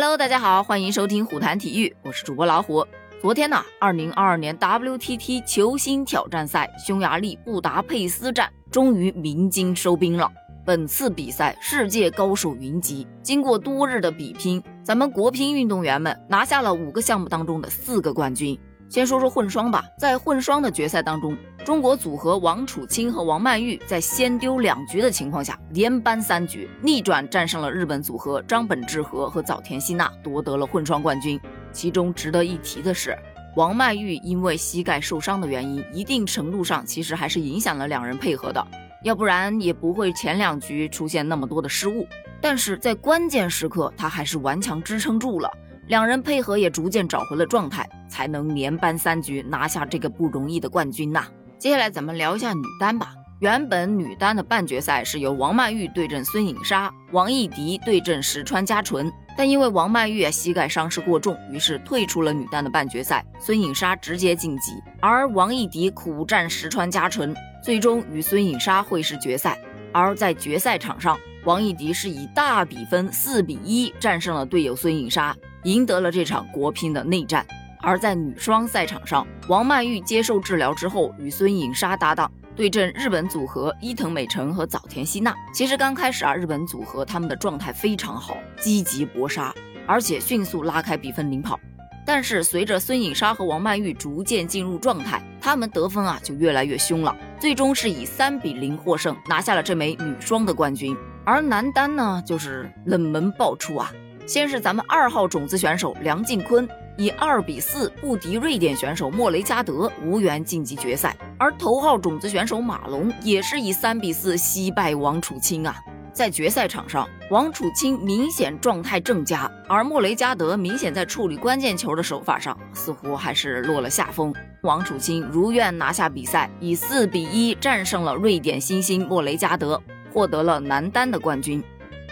Hello，大家好，欢迎收听虎谈体育，我是主播老虎。昨天呢，二零二二年 WTT 球星挑战赛匈牙利布达佩斯站终于鸣金收兵了。本次比赛世界高手云集，经过多日的比拼，咱们国乒运动员们拿下了五个项目当中的四个冠军。先说说混双吧，在混双的决赛当中，中国组合王楚钦和王曼玉在先丢两局的情况下，连扳三局，逆转战胜了日本组合张本智和和早田希娜，夺得了混双冠军。其中值得一提的是，王曼玉因为膝盖受伤的原因，一定程度上其实还是影响了两人配合的，要不然也不会前两局出现那么多的失误。但是在关键时刻，她还是顽强支撑住了。两人配合也逐渐找回了状态，才能连扳三局拿下这个不容易的冠军呐。接下来咱们聊一下女单吧。原本女单的半决赛是由王曼玉对阵孙颖莎，王艺迪对阵石川佳纯，但因为王曼玉膝盖伤势过重，于是退出了女单的半决赛，孙颖莎直接晋级，而王艺迪苦战石川佳纯，最终与孙颖莎会师决赛。而在决赛场上，王艺迪是以大比分四比一战胜了队友孙颖莎。赢得了这场国乒的内战。而在女双赛场上，王曼玉接受治疗之后，与孙颖莎搭档对阵日本组合伊藤美诚和早田希娜。其实刚开始啊，日本组合他们的状态非常好，积极搏杀，而且迅速拉开比分领跑。但是随着孙颖莎和王曼玉逐渐进入状态，他们得分啊就越来越凶了，最终是以三比零获胜，拿下了这枚女双的冠军。而男单呢，就是冷门爆出啊。先是咱们二号种子选手梁靖昆以二比四不敌瑞典选手莫雷加德，无缘晋级决赛。而头号种子选手马龙也是以三比四惜败王楚钦啊。在决赛场上，王楚钦明显状态正佳，而莫雷加德明显在处理关键球的手法上似乎还是落了下风。王楚钦如愿拿下比赛，以四比一战胜了瑞典新星莫雷加德，获得了男单的冠军。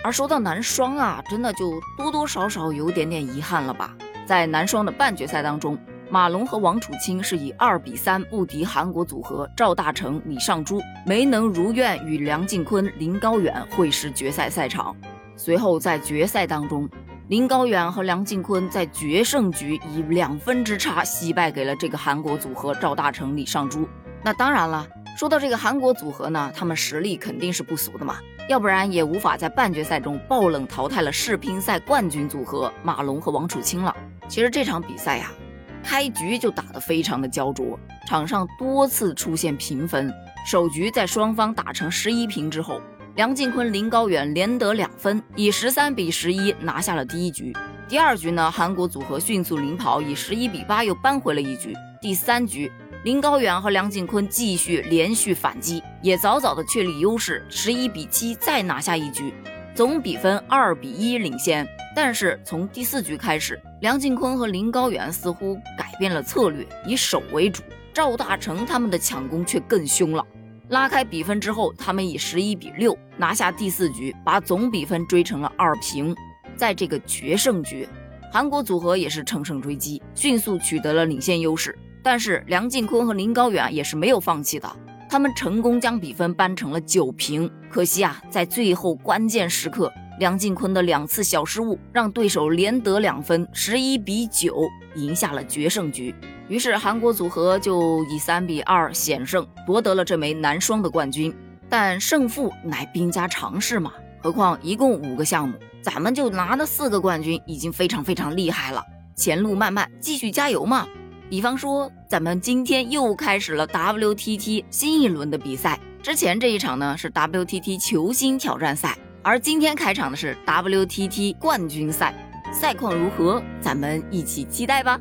而说到男双啊，真的就多多少少有点点遗憾了吧。在男双的半决赛当中，马龙和王楚钦是以二比三不敌韩国组合赵大成、李尚洙，没能如愿与梁靖昆、林高远会师决赛赛场。随后在决赛当中，林高远和梁靖昆在决胜局以两分之差惜败给了这个韩国组合赵大成、李尚洙。那当然了。说到这个韩国组合呢，他们实力肯定是不俗的嘛，要不然也无法在半决赛中爆冷淘汰了世乒赛冠军组合马龙和王楚钦了。其实这场比赛呀，开局就打得非常的焦灼，场上多次出现平分。首局在双方打成十一平之后，梁靖昆、林高远连得两分，以十三比十一拿下了第一局。第二局呢，韩国组合迅速领跑，以十一比八又扳回了一局。第三局。林高远和梁靖昆继续连续反击，也早早的确立优势，十一比七再拿下一局，总比分二比一领先。但是从第四局开始，梁靖昆和林高远似乎改变了策略，以守为主。赵大成他们的抢攻却更凶了，拉开比分之后，他们以十一比六拿下第四局，把总比分追成了二平。在这个决胜局，韩国组合也是乘胜追击，迅速取得了领先优势。但是梁靖昆和林高远也是没有放弃的，他们成功将比分扳成了九平。可惜啊，在最后关键时刻，梁靖昆的两次小失误让对手连得两分，十一比九赢下了决胜局。于是韩国组合就以三比二险胜，夺得了这枚男双的冠军。但胜负乃兵家常事嘛，何况一共五个项目，咱们就拿了四个冠军，已经非常非常厉害了。前路漫漫，继续加油嘛！比方说，咱们今天又开始了 WTT 新一轮的比赛。之前这一场呢是 WTT 球星挑战赛，而今天开场的是 WTT 冠军赛。赛况如何？咱们一起期待吧。